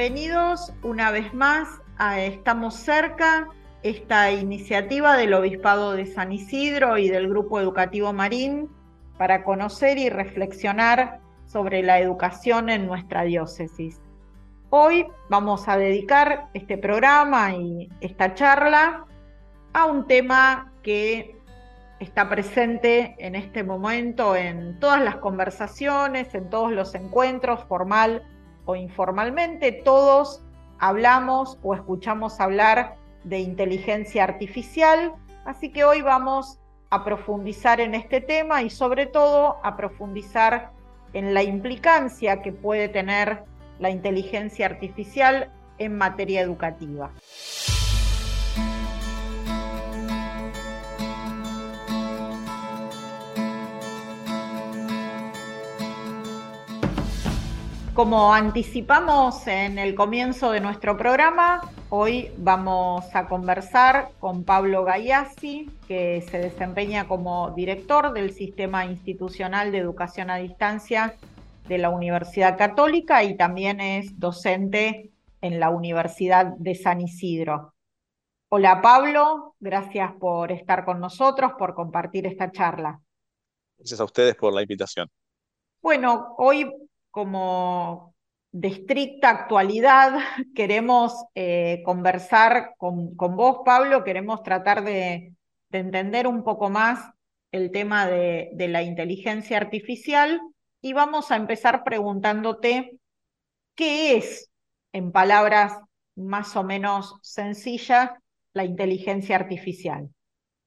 Bienvenidos una vez más a Estamos cerca, esta iniciativa del Obispado de San Isidro y del Grupo Educativo Marín para conocer y reflexionar sobre la educación en nuestra diócesis. Hoy vamos a dedicar este programa y esta charla a un tema que está presente en este momento en todas las conversaciones, en todos los encuentros, formal o informalmente, todos hablamos o escuchamos hablar de inteligencia artificial, así que hoy vamos a profundizar en este tema y sobre todo a profundizar en la implicancia que puede tener la inteligencia artificial en materia educativa. Como anticipamos en el comienzo de nuestro programa, hoy vamos a conversar con Pablo Gayassi, que se desempeña como director del Sistema Institucional de Educación a Distancia de la Universidad Católica y también es docente en la Universidad de San Isidro. Hola Pablo, gracias por estar con nosotros, por compartir esta charla. Gracias a ustedes por la invitación. Bueno, hoy como de estricta actualidad, queremos eh, conversar con, vos, Pablo, queremos tratar de, entender un poco más el tema de, la inteligencia artificial y vamos a empezar preguntándote qué es, en palabras más o menos sencillas, la inteligencia artificial.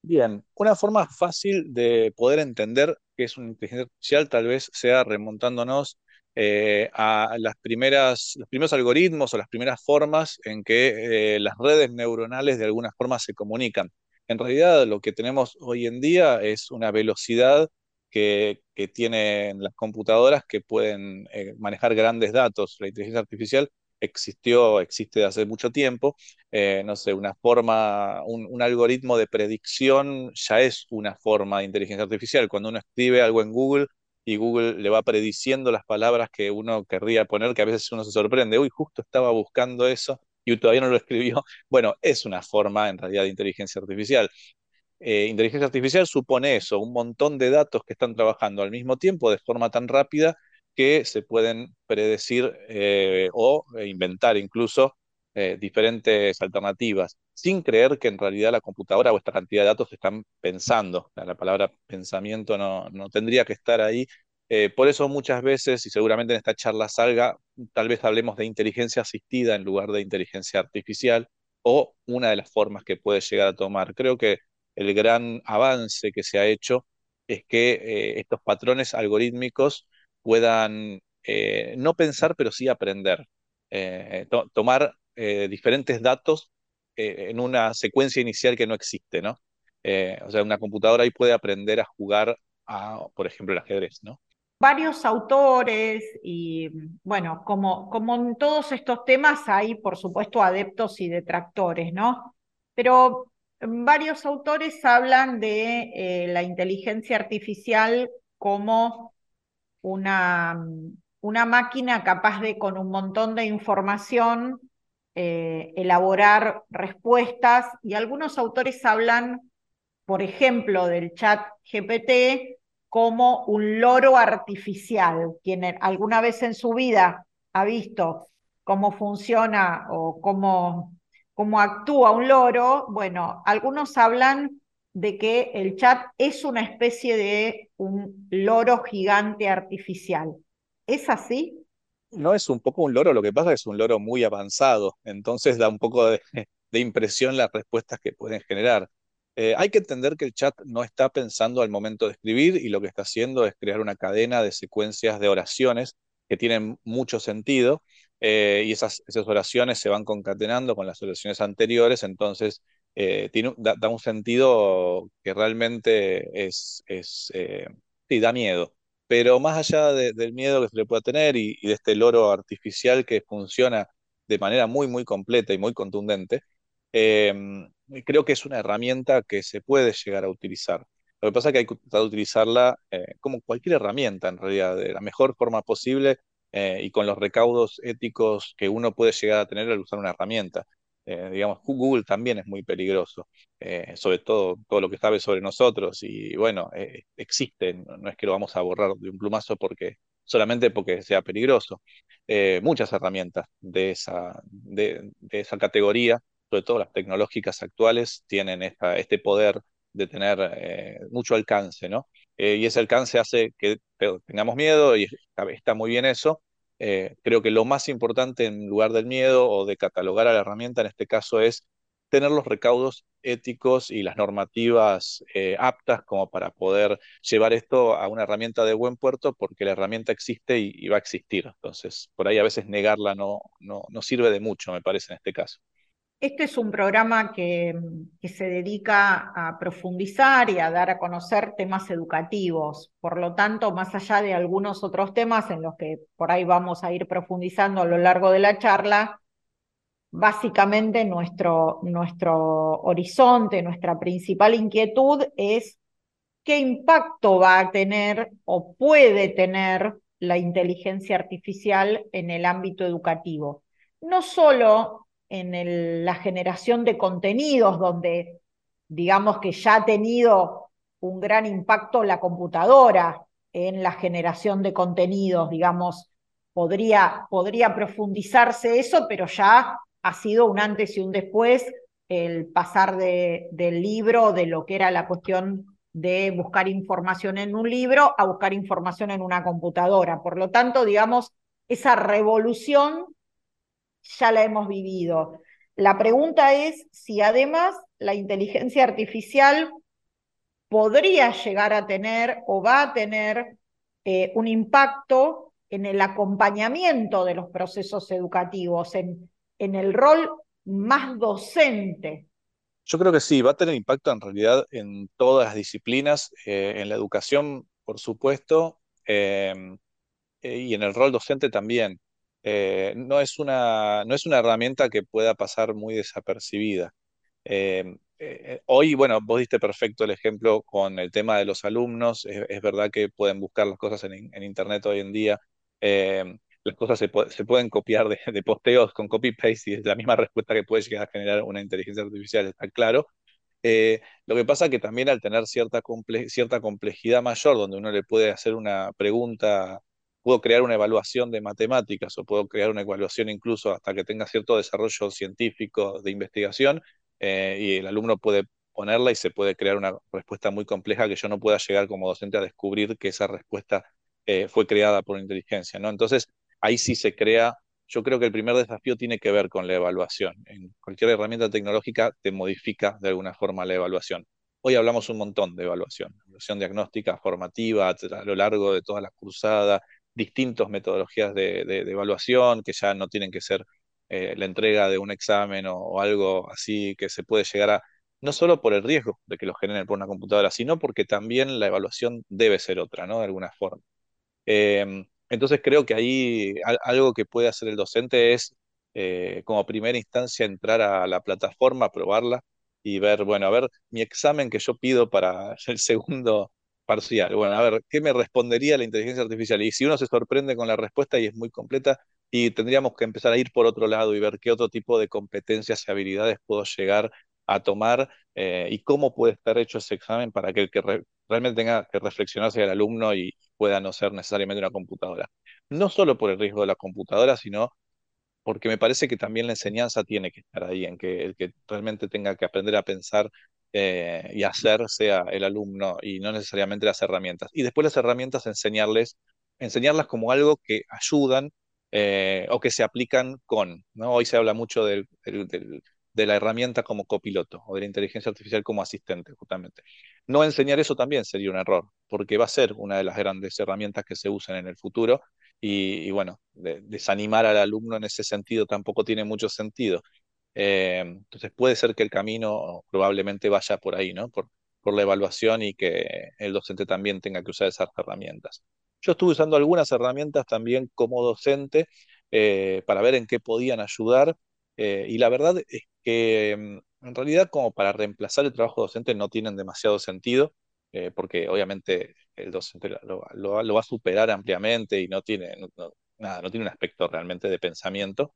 Bien, una forma fácil de poder entender qué es una inteligencia artificial tal vez sea remontándonos eh, a las primeras, los primeros algoritmos o las primeras formas en que eh, las redes neuronales de alguna forma se comunican. En realidad lo que tenemos hoy en día es una velocidad que, que tienen las computadoras que pueden eh, manejar grandes datos. La inteligencia artificial existió, existe de hace mucho tiempo. no sé, una forma, un, un, algoritmo de predicción ya es una forma de inteligencia artificial. Cuando uno escribe algo en Google, y Google le va prediciendo las palabras que uno querría poner, que a veces uno se sorprende, uy, justo estaba buscando eso y todavía no lo escribió. Bueno, es una forma en realidad de inteligencia artificial. Eh, inteligencia artificial supone eso, un montón de datos que están trabajando al mismo tiempo de forma tan rápida que se pueden predecir eh, o inventar incluso eh, diferentes alternativas, sin creer que en realidad la computadora o esta cantidad de datos están pensando. La, palabra pensamiento no, no, tendría que estar ahí. Eh, por eso muchas veces, y seguramente en esta charla salga, tal vez hablemos de inteligencia asistida en lugar de inteligencia artificial, o una de las formas que puede llegar a tomar. Creo que el gran avance que se ha hecho es que eh, estos patrones algorítmicos puedan no pensar, pero sí aprender. tomar eh, diferentes datos eh, en una secuencia inicial que no existe, ¿no? Eh, o sea, una computadora ahí puede aprender a jugar a, por ejemplo, el ajedrez, ¿no? Varios autores y, bueno, como, como en todos estos temas hay, por supuesto, adeptos y detractores, ¿no? Pero varios autores hablan de la inteligencia artificial como una, una máquina capaz de, con un montón de información, eh, elaborar respuestas y algunos autores hablan, por ejemplo, del chat GPT como un loro artificial. Quien alguna vez en su vida ha visto cómo funciona o cómo, cómo actúa un loro, bueno, algunos hablan de que el chat es una especie de un loro gigante artificial. ¿Es así? No es un poco un loro, lo que pasa es que es un loro muy avanzado, entonces da un poco de, impresión las respuestas que pueden generar. Eh, hay que entender que el chat no está pensando al momento de escribir y lo que está haciendo es crear una cadena de secuencias de oraciones que tienen mucho sentido eh, y esas, esas oraciones se van concatenando con las oraciones anteriores, entonces eh, tiene, da, un sentido que realmente es, es sí, da miedo. Pero más allá del miedo que se le pueda tener y, de este loro artificial que funciona de manera muy, muy completa y muy contundente, em, creo que es una herramienta que se puede llegar a utilizar. Lo que pasa es que hay que utilizarla eh, como cualquier herramienta, en realidad, de la mejor forma posible, y con los recaudos éticos que uno puede llegar a tener al usar una herramienta. Digamos, Google también es muy peligroso, sobre todo todo lo que sabe sobre nosotros y bueno, existe, no es que lo vamos a borrar de un plumazo porque solamente porque sea peligroso. Eh, muchas herramientas de esa, de, esa categoría, sobre todo las tecnológicas actuales, tienen esta, este poder de tener eh, mucho alcance, ¿no? Eh, y ese alcance hace que tengamos miedo y está, muy bien eso. Creo que lo más importante en lugar del miedo o de catalogar a la herramienta en este caso es tener los recaudos éticos y las normativas eh, aptas como para poder llevar esto a una herramienta de buen puerto, porque la herramienta existe y, va a existir. Entonces, por ahí a veces negarla no, no, sirve de mucho, me parece, en este caso. Este es un programa que, se dedica a profundizar y a dar a conocer temas educativos. Por lo tanto, más allá de algunos otros temas en los que por ahí vamos a ir profundizando a lo largo de la charla, básicamente nuestro, nuestro horizonte, nuestra principal inquietud es qué impacto va a tener o puede tener la inteligencia artificial en el ámbito educativo. No solo en la generación de contenidos, donde digamos que ya ha tenido un gran impacto la computadora en la generación de contenidos, digamos, podría, podría profundizarse eso, pero ya ha sido un antes y un después el pasar de, del libro, de lo que era la cuestión de buscar información en un libro a buscar información en una computadora. Por lo tanto, digamos, esa revolución ya la hemos vivido. La pregunta es si además la inteligencia artificial podría llegar a tener o va a tener eh, un impacto en el acompañamiento de los procesos educativos, en en el rol más docente. Yo creo que sí, va a tener impacto en realidad en todas las disciplinas, eh, en la educación, por supuesto, eh, y en el rol docente también. Eh, no, es una, no es una herramienta que pueda pasar muy desapercibida. Em, hoy, bueno, vos diste perfecto el ejemplo con el tema de los alumnos. Es, verdad que pueden buscar las cosas en, en Internet hoy en día. Las cosas se, pueden copiar de, posteos con copy-paste y es la misma respuesta que puede llegar a generar una inteligencia artificial, está claro. Eh, lo que pasa es que también al tener cierta, cierta complejidad mayor, donde uno le puede hacer una pregunta, puedo crear una evaluación de matemáticas o puedo crear una evaluación incluso hasta que tenga cierto desarrollo científico de investigación, eh, y el alumno puede ponerla y se puede crear una respuesta muy compleja que yo no pueda llegar como docente a descubrir que esa respuesta eh, fue creada por inteligencia, ¿no? Entonces, ahí sí se crea, yo creo que el primer desafío tiene que ver con la evaluación. En cualquier herramienta tecnológica te modifica de alguna forma la evaluación. Hoy hablamos un montón de evaluación, evaluación diagnóstica, formativa, a lo largo de toda la cursada, distintas metodologías de, evaluación que ya no tienen que ser eh, la entrega de un examen o, algo así que se puede llegar a, no solo por el riesgo de que lo generen por una computadora, sino porque también la evaluación debe ser otra, ¿no? De alguna forma. Em, entonces creo que ahí algo que puede hacer el docente es, eh, como primera instancia, entrar a la plataforma, probarla y ver, bueno, a ver, mi examen que yo pido para el segundo parcial, bueno, a ver, ¿qué me respondería la inteligencia artificial? Y si uno se sorprende con la respuesta y es muy completa, y tendríamos que empezar a ir por otro lado y ver qué otro tipo de competencias y habilidades puedo llegar a tomar eh, y cómo puede estar hecho ese examen para que el que realmente tenga que reflexionarse el alumno y pueda no ser necesariamente una computadora. No solo por el riesgo de la computadora, sino porque me parece que también la enseñanza tiene que estar ahí, en que el que realmente tenga que aprender a pensar eh, y hacer sea el alumno y no necesariamente las herramientas. Y después las herramientas enseñarles, enseñarlas como algo que ayudan eh, o que se aplican con. ¿no? Hoy se habla mucho del, de la herramienta como copiloto o de la inteligencia artificial como asistente, justamente. No enseñar eso también sería un error, porque va a ser una de las grandes herramientas que se usan en el futuro y, bueno, desanimar al alumno en ese sentido tampoco tiene mucho sentido. Eh, entonces puede ser que el camino probablemente vaya por ahí, ¿no? Por, por la evaluación y que el docente también tenga que usar esas herramientas. Yo estuve usando algunas herramientas también como docente eh, para ver en qué podían ayudar eh, y la verdad es que mm, en realidad como para reemplazar el trabajo docente no tienen demasiado sentido, porque obviamente el docente lo, va a superar ampliamente y no tiene, nada, no tiene un aspecto realmente de pensamiento.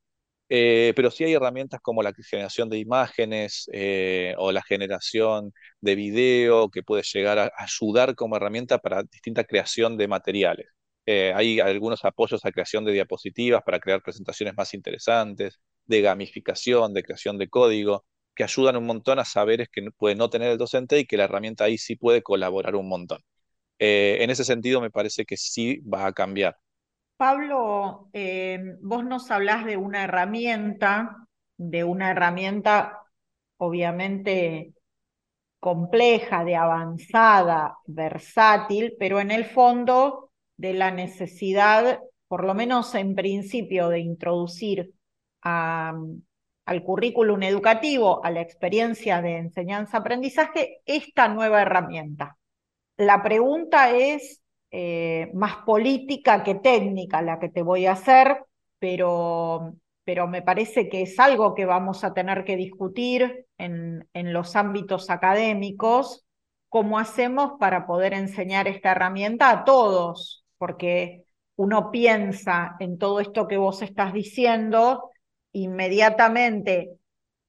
Eh, pero sí hay herramientas como la generación de imágenes eh, o la generación de video que puede llegar a ayudar como herramienta para distinta creación de materiales. Eh, hay algunos apoyos a creación de diapositivas para crear presentaciones más interesantes, de gamificación, de creación de código, que ayudan un montón a saberes que puede no tener el docente y que la herramienta ahí sí puede colaborar un montón. en ese sentido me parece que sí va a cambiar. Pablo, eh, vos nos hablás de una herramienta, de una herramienta obviamente compleja, de avanzada, versátil, pero en el fondo de la necesidad, por lo menos en principio, de introducir al currículum educativo, a la experiencia de enseñanza-aprendizaje, esta nueva herramienta. La pregunta es, eh, más política que técnica la que te voy a hacer, pero, pero me parece que es algo que vamos a tener que discutir en, en los ámbitos académicos, cómo hacemos para poder enseñar esta herramienta a todos, porque uno piensa en todo esto que vos estás diciendo, inmediatamente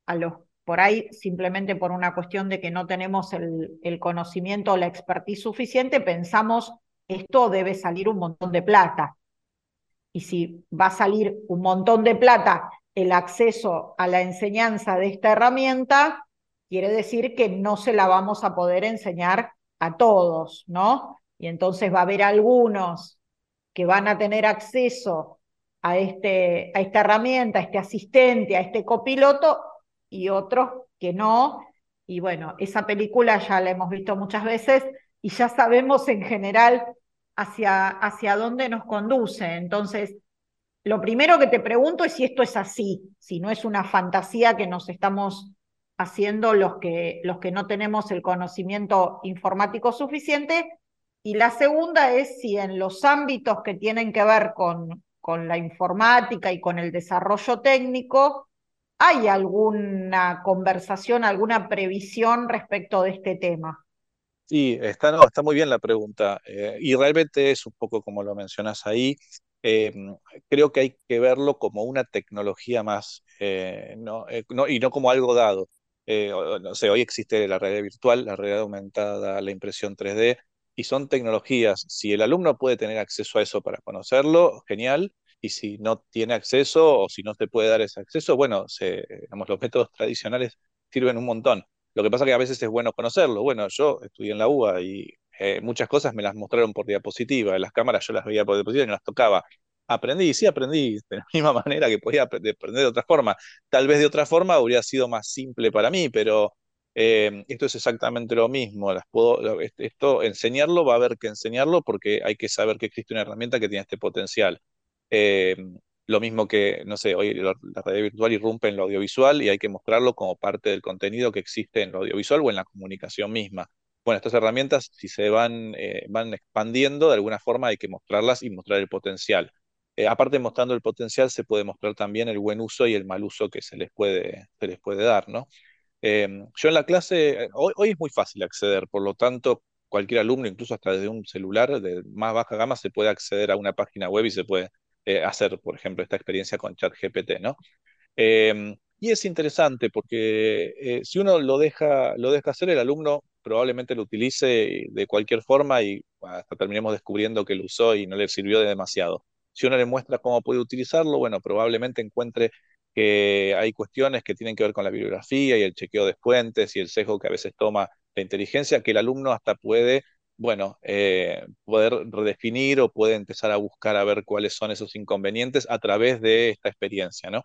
a los por ahí simplemente por una cuestión de que no tenemos el, el conocimiento o la expertise suficiente, pensamos esto debe salir un montón de plata. Y si va a salir un montón de plata el acceso a la enseñanza de esta herramienta, quiere decir que no se la vamos a poder enseñar a todos, ¿no? Y entonces va a haber algunos que van a tener acceso a, este, a esta herramienta, a este asistente, a este copiloto, y otros que no. Y bueno, esa película ya la hemos visto muchas veces y ya sabemos en general hacia, hacia dónde nos conduce. Entonces, lo primero que te pregunto es si esto es así, si no es una fantasía que nos estamos haciendo los que, los que no tenemos el conocimiento informático suficiente. Y la segunda es si en los ámbitos que tienen que ver con, con la informática y con el desarrollo técnico, ¿hay alguna conversación, alguna previsión respecto de este tema? Sí, está, no, está muy bien la pregunta eh, y realmente es un poco como lo mencionas ahí. Eh, creo que hay que verlo como una tecnología más eh, no, y no como algo dado. no sé, hoy existe la realidad virtual, la realidad aumentada, la impresión 3D y son tecnologías. Si el alumno puede tener acceso a eso para conocerlo, genial. Y si no tiene acceso o si no se puede dar ese acceso, bueno, se, digamos, los métodos tradicionales sirven un montón. Lo que pasa que a veces es bueno conocerlo. Bueno, yo estudié en la UBA y eh, muchas cosas me las mostraron por diapositiva. En las cámaras yo las veía por diapositiva y no las tocaba. Aprendí, sí aprendí de la misma manera que podía aprender de otra forma. Tal vez de otra forma habría sido más simple para mí, pero eh, esto es exactamente lo mismo. Las puedo, esto, enseñarlo va a haber que enseñarlo porque hay que saber que existe una herramienta que tiene este potencial. Eh, lo mismo que, no sé, hoy la, red virtual irrumpe en lo audiovisual y hay que mostrarlo como parte del contenido que existe en lo audiovisual o en la comunicación misma. Bueno, estas herramientas, si se van, eh, van expandiendo, de alguna forma hay que mostrarlas y mostrar el potencial. Eh, aparte mostrando el potencial, se puede mostrar también el buen uso y el mal uso que se les puede, se les puede dar, ¿no? Em, yo en la clase, hoy, hoy, es muy fácil acceder, por lo tanto, cualquier alumno, incluso hasta desde un celular de más baja gama, se puede acceder a una página web y se puede eh, hacer, por ejemplo, esta experiencia con ChatGPT, ¿no? Em, y es interesante porque eh, si uno lo deja, lo deja hacer, el alumno probablemente lo utilice de cualquier forma y hasta terminemos descubriendo que lo usó y no le sirvió de demasiado. Si uno le muestra cómo puede utilizarlo, bueno, probablemente encuentre que hay cuestiones que tienen que ver con la bibliografía y el chequeo de fuentes y el sesgo que a veces toma la inteligencia, que el alumno hasta puede bueno, eh, poder redefinir o puede empezar a buscar a ver cuáles son esos inconvenientes a través de esta experiencia, ¿no?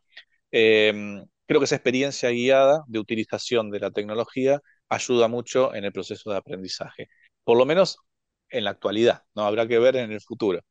Em, creo que esa experiencia guiada de utilización de la tecnología ayuda mucho en el proceso de aprendizaje, por lo menos en la actualidad, ¿no? Habrá que ver en el futuro.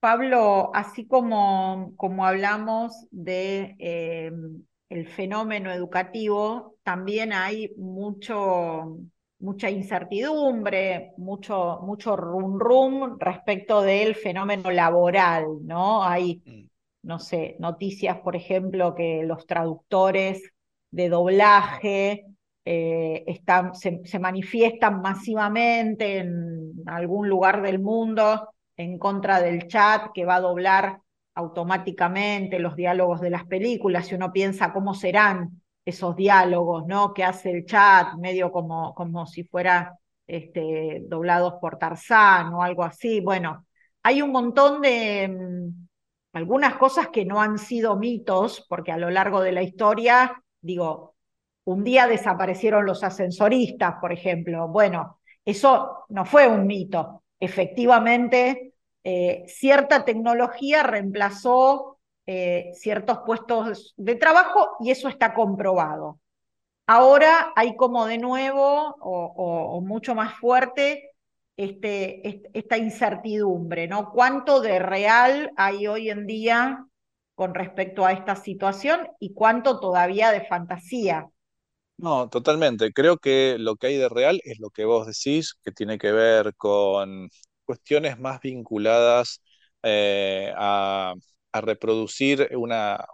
Pablo, así como, como hablamos de em, el fenómeno educativo, también hay mucho mucha incertidumbre, mucho, mucho rum rum respecto del fenómeno laboral, ¿no? Hay, mm. no sé, noticias, por ejemplo, que los traductores de doblaje eh, están, se, se, manifiestan masivamente en algún lugar del mundo en contra del chat que va a doblar automáticamente los diálogos de las películas, si uno piensa cómo serán esos diálogos, ¿no? Que hace el chat, medio como, como si fuera este, doblados por Tarzán o algo así. Bueno, hay un montón de mm, algunas cosas que no han sido mitos, porque a lo largo de la historia, digo, un día desaparecieron los ascensoristas, por ejemplo. Bueno, eso no fue un mito. Efectivamente, eh, cierta tecnología reemplazó eh, ciertos puestos de trabajo y eso está comprobado. Ahora hay como de nuevo o, mucho más fuerte este, esta incertidumbre, ¿no? ¿Cuánto de real hay hoy en día con respecto a esta situación y cuánto todavía de fantasía? No, totalmente. Creo que lo que hay de real es lo que vos decís, que tiene que ver con cuestiones más vinculadas eh, a, reproducir una,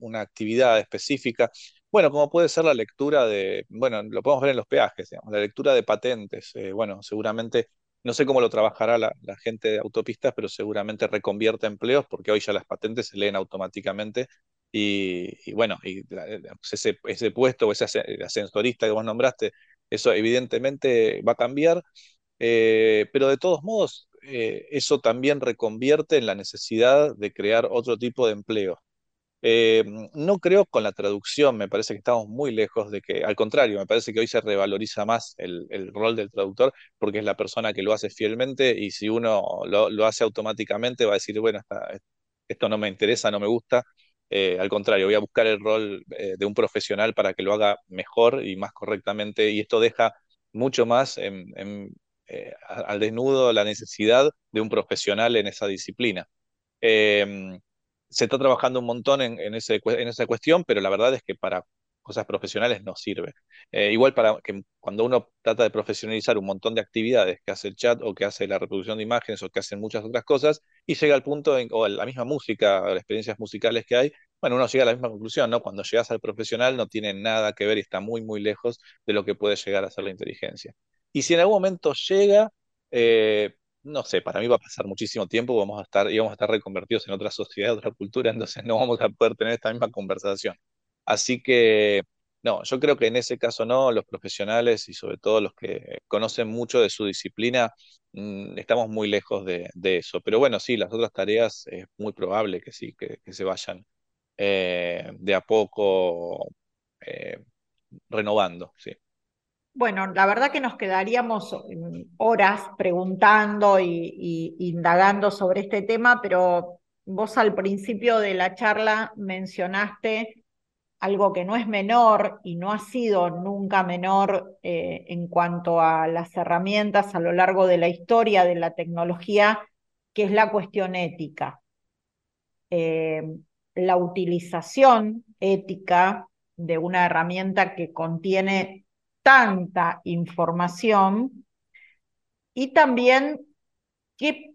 una, actividad específica. Bueno, como puede ser la lectura de, bueno, lo podemos ver en los peajes, la lectura de patentes. Eh, bueno, seguramente, no sé cómo lo trabajará la, la, gente de autopistas, pero seguramente reconvierte empleos porque hoy ya las patentes se leen automáticamente y, bueno, y ese, ese, puesto o ese ascensorista que vos nombraste, eso evidentemente va a cambiar, eh, pero de todos modos, eh, eso también reconvierte en la necesidad de crear otro tipo de empleo. Eh, no creo con la traducción, me parece que estamos muy lejos de que, al contrario, me parece que hoy se revaloriza más el, rol del traductor porque es la persona que lo hace fielmente y si uno lo, hace automáticamente va a decir, bueno, esto no me interesa, no me gusta, eh, al contrario, voy a buscar el rol de un profesional para que lo haga mejor y más correctamente, y esto deja mucho más en, eh, al desnudo la necesidad de un profesional en esa disciplina. Em, se está trabajando un montón en, en, en esa cuestión, pero la verdad es que para cosas profesionales no sirve. Eh, igual para que cuando uno trata de profesionalizar un montón de actividades que hace el chat o que hace la reproducción de imágenes o que hacen muchas otras cosas y llega al punto, en, o la misma música, las experiencias musicales que hay, bueno, uno llega a la misma conclusión, ¿no? Cuando llegas al profesional no tiene nada que ver y está muy, muy lejos de lo que puede llegar a ser la inteligencia. Y si en algún momento llega, eh, no sé, para mí va a pasar muchísimo tiempo, vamos a estar, y vamos a estar reconvertidos en otra sociedad, otra cultura, entonces no vamos a poder tener esta misma conversación. Así que, no, yo creo que en ese caso no, los profesionales y sobre todo los que conocen mucho de su disciplina, mm, estamos muy lejos de, eso. Pero bueno, sí, las otras tareas es muy probable que sí, que, se vayan eh, de a poco eh, renovando, sí. Bueno, la verdad que nos quedaríamos mm, horas preguntando y, indagando sobre este tema, pero vos al principio de la charla mencionaste algo que no es menor y no ha sido nunca menor eh, en cuanto a las herramientas a lo largo de la historia de la tecnología, que es la cuestión ética. La utilización ética de una herramienta que contiene tanta información y también qué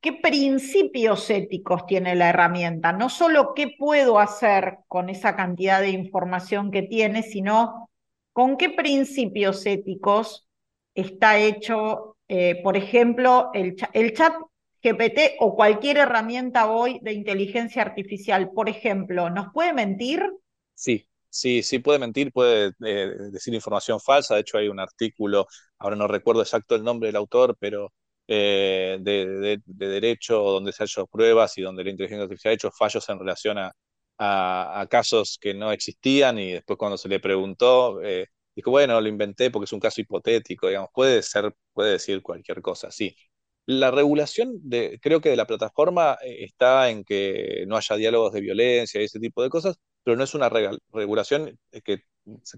qué principios éticos tiene la herramienta, no solo qué puedo hacer con esa cantidad de información que tiene, sino con qué principios éticos está hecho, eh, por ejemplo, el, el chat GPT o cualquier herramienta hoy de inteligencia artificial, por ejemplo, ¿nos puede mentir? Sí, sí, sí puede mentir, puede eh, decir información falsa. De hecho, hay un artículo, ahora no recuerdo exacto el nombre del autor, pero eh, de, derecho donde se han hecho pruebas y donde la inteligencia artificial ha hecho fallos en relación a, casos que no existían y después cuando se le preguntó, eh, dijo, bueno, lo inventé porque es un caso hipotético, digamos, puede ser, puede decir cualquier cosa, sí. La regulación, de, creo que de la plataforma eh, está en que no haya diálogos de violencia y ese tipo de cosas, pero no es una regulación que,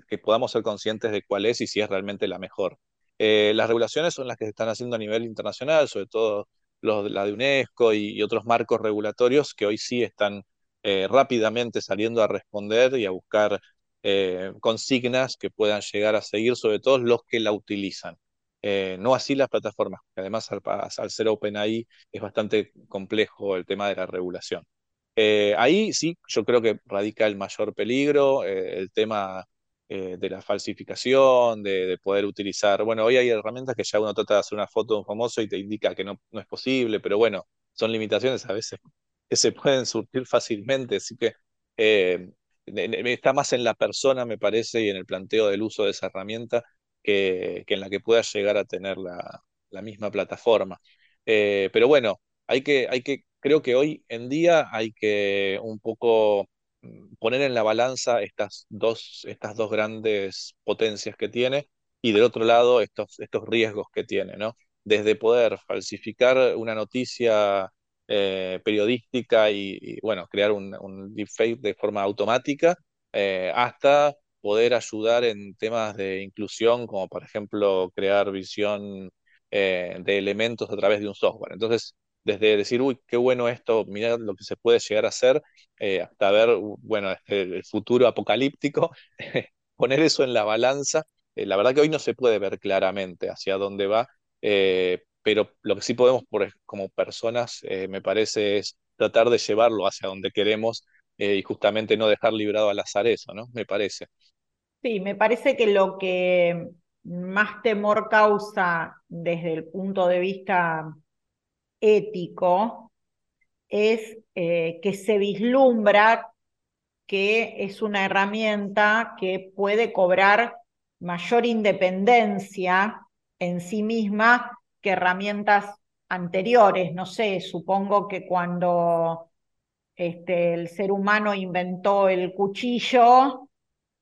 que podamos ser conscientes de cuál es y si es realmente la mejor. Eh, las regulaciones son las que se están haciendo a nivel internacional, sobre todo los, la de UNESCO y, otros marcos regulatorios que hoy sí están eh, rápidamente saliendo a responder y a buscar eh, consignas que puedan llegar a seguir, sobre todo los que la utilizan. No así las plataformas, que además al, al ser OpenAI es bastante complejo el tema de la regulación. ahí sí, yo creo que radica el mayor peligro, el tema eh, de la falsificación, de, poder utilizar. Bueno, hoy hay herramientas que ya uno trata de hacer una foto de un famoso y te indica que no, no es posible, pero bueno, son limitaciones a veces se pueden surtir fácilmente, así que eh, está más en la persona, me parece, y en el planteo del uso de esa herramienta que, en la que pueda llegar a tener la, misma plataforma. Eh, pero bueno, hay que, hay que, creo que hoy en día hay que un poco mm, poner en la balanza estas dos, estas dos grandes potencias que tiene y del otro lado estos, estos riesgos que tiene, ¿no? Desde poder falsificar una noticia eh, periodística y, bueno, crear un, un, deepfake de forma automática, eh, hasta poder ayudar en temas de inclusión, como por ejemplo crear visión eh, de elementos a través de un software. Entonces, desde decir, uy, qué bueno esto, mirar lo que se puede llegar a hacer, hasta ver, bueno, este, el futuro apocalíptico, poner eso en la balanza. la verdad que hoy no se puede ver claramente hacia dónde va, pero lo que sí podemos como personas, eh, me parece, es tratar de llevarlo hacia donde queremos eh, y justamente no dejar librado al azar eso, ¿no? Me parece. Sí, me parece que lo que más temor causa desde el punto de vista ético es eh, que se vislumbra que es una herramienta que puede cobrar mayor independencia en sí misma que herramientas anteriores. No sé, supongo que cuando este, el ser humano inventó el cuchillo,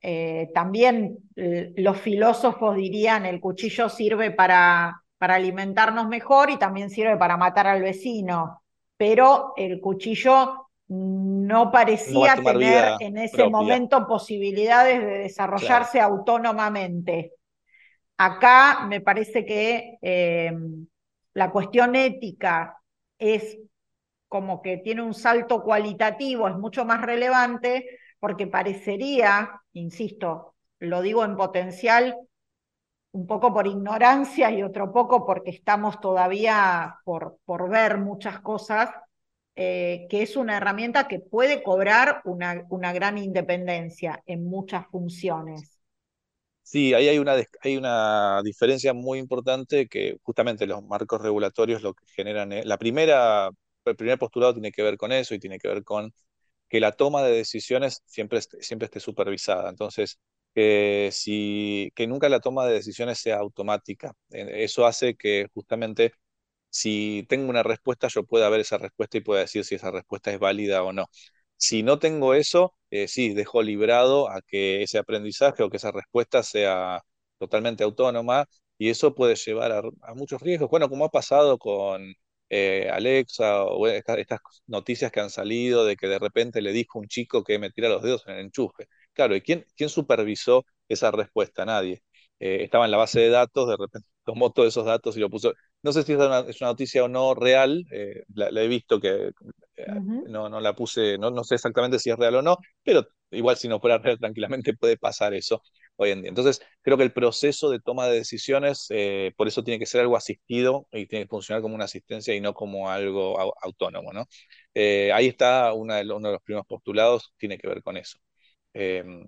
eh, también los filósofos dirían el cuchillo sirve para, para alimentarnos mejor y también sirve para matar al vecino, pero el cuchillo no parecía tener en ese momento posibilidades de desarrollarse autónomamente. Acá me parece que eh, la cuestión ética es como que tiene un salto cualitativo, es mucho más relevante, porque parecería, insisto, lo digo en potencial, un poco por ignorancia y otro poco porque estamos todavía por, por ver muchas cosas, eh, que es una herramienta que puede cobrar una, una gran independencia en muchas funciones. Sí, ahí hay una, hay una diferencia muy importante que justamente los marcos regulatorios lo que generan, la primera, el primer postulado tiene que ver con eso y tiene que ver con que la toma de decisiones siempre, siempre esté supervisada. Entonces, que, si, que nunca la toma de decisiones sea automática. Eh, eso hace que justamente si tengo una respuesta, yo pueda ver esa respuesta y pueda decir si esa respuesta es válida o no. Si no tengo eso, eh, sí, dejo librado a que ese aprendizaje o que esa respuesta sea totalmente autónoma y eso puede llevar a, muchos riesgos. Bueno, como ha pasado con eh, Alexa o estas, noticias que han salido de que de repente le dijo un chico que me tira los dedos en el enchufe. Claro, ¿y quién, quién supervisó esa respuesta? Nadie. Eh, estaba en la base de datos, de repente tomó todos esos datos y lo puso. No sé si es una, noticia o no real, eh, la, he visto que eh, no, no la puse, no, no sé exactamente si es real o no, pero igual si no fuera real tranquilamente puede pasar eso hoy en día. Entonces creo que el proceso de toma de decisiones, eh, por eso tiene que ser algo asistido y tiene que funcionar como una asistencia y no como algo autónomo. ¿no? ahí está uno de los primeros postulados, tiene que ver con eso. Em,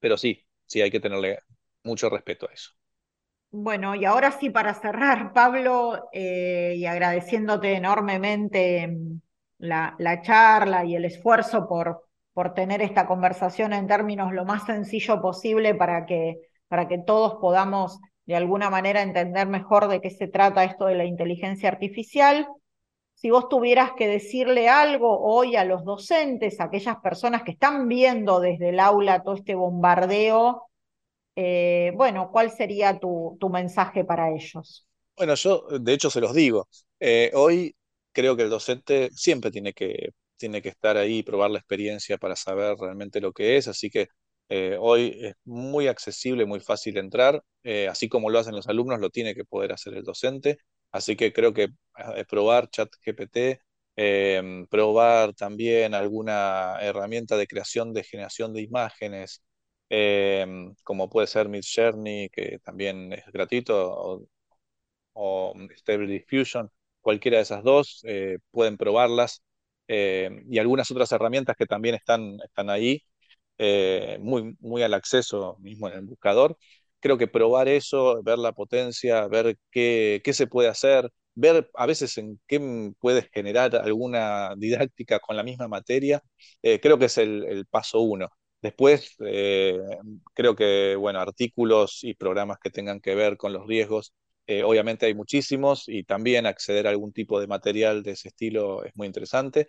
pero sí, sí hay que tenerle mucho respeto a eso. Bueno, y ahora sí, para cerrar, Pablo, eh, y agradeciéndote enormemente la, la, charla y el esfuerzo por, por tener esta conversación en términos lo más sencillo posible para que, para que todos podamos de alguna manera entender mejor de qué se trata esto de la inteligencia artificial. Si vos tuvieras que decirle algo hoy a los docentes, a aquellas personas que están viendo desde el aula todo este bombardeo eh, bueno, ¿cuál sería tu, mensaje para ellos? Bueno, yo de hecho se los digo. Eh, hoy creo que el docente siempre tiene que, tiene que estar ahí y probar la experiencia para saber realmente lo que es, así que eh, hoy es muy accesible, muy fácil entrar, así como lo hacen los alumnos, lo tiene que poder hacer el docente, así que creo que probar ChatGPT, probar también alguna herramienta de creación de generación de imágenes, Em, como puede ser Midjourney, que también es gratuito, o, Stable Diffusion, cualquiera de esas dos, eh, pueden probarlas, em, y algunas otras herramientas que también están, están ahí, eh, muy, muy al acceso mismo en el buscador. Creo que probar eso, ver la potencia, ver qué, qué se puede hacer, ver a veces en qué puedes generar alguna didáctica con la misma materia, eh, creo que es el, paso uno. Después, eh, creo que, bueno, artículos y programas que tengan que ver con los riesgos, eh, obviamente hay muchísimos y también acceder a algún tipo de material de ese estilo es muy interesante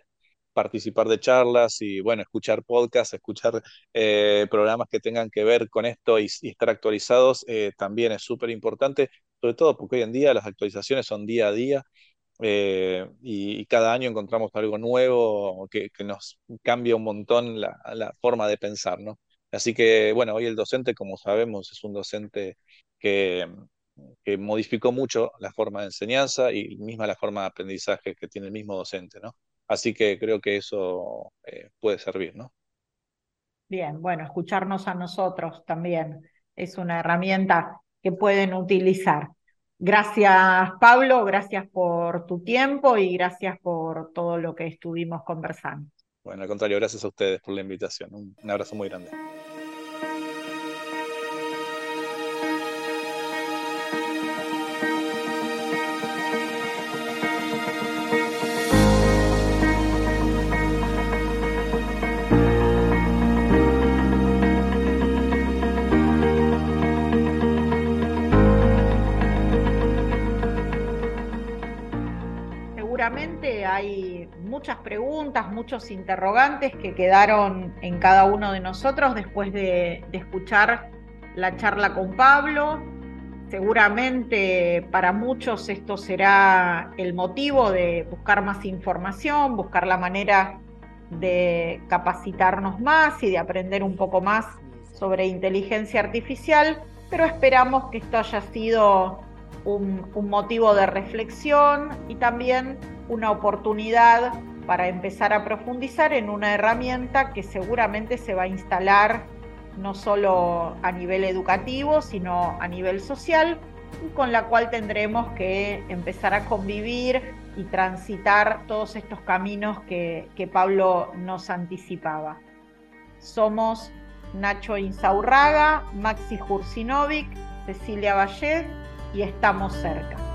participar de charlas y, bueno, escuchar podcasts, escuchar eh, programas que tengan que ver con esto y, estar actualizados eh, también es súper importante, sobre todo porque hoy en día las actualizaciones son día a día eh, y, cada año encontramos algo nuevo que, nos cambia un montón la, forma de pensar, ¿no? Así que, bueno, hoy el docente, como sabemos, es un docente que, que modificó mucho la forma de enseñanza y misma la forma de aprendizaje que tiene el mismo docente, ¿no? Así que creo que eso eh, puede servir, ¿no? Bien, bueno, escucharnos a nosotros también es una herramienta que pueden utilizar. Gracias, Pablo, gracias por tu tiempo y gracias por todo lo que estuvimos conversando. Bueno, al contrario, gracias a ustedes por la invitación. un abrazo muy grande. Preguntas, muchos interrogantes que quedaron en cada uno de nosotros después de, escuchar la charla con Pablo. Seguramente para muchos esto será el motivo de buscar más información, buscar la manera de capacitarnos más y de aprender un poco más sobre inteligencia artificial, pero esperamos que esto haya sido un, un motivo de reflexión y también una oportunidad para empezar a profundizar en una herramienta que seguramente se va a instalar no solo a nivel educativo, sino a nivel social, y con la cual tendremos que empezar a convivir y transitar todos estos caminos que, Pablo nos anticipaba. Somos Nacho Insaurraga, Maxi Jursinovic, Cecilia Vallet y estamos cerca.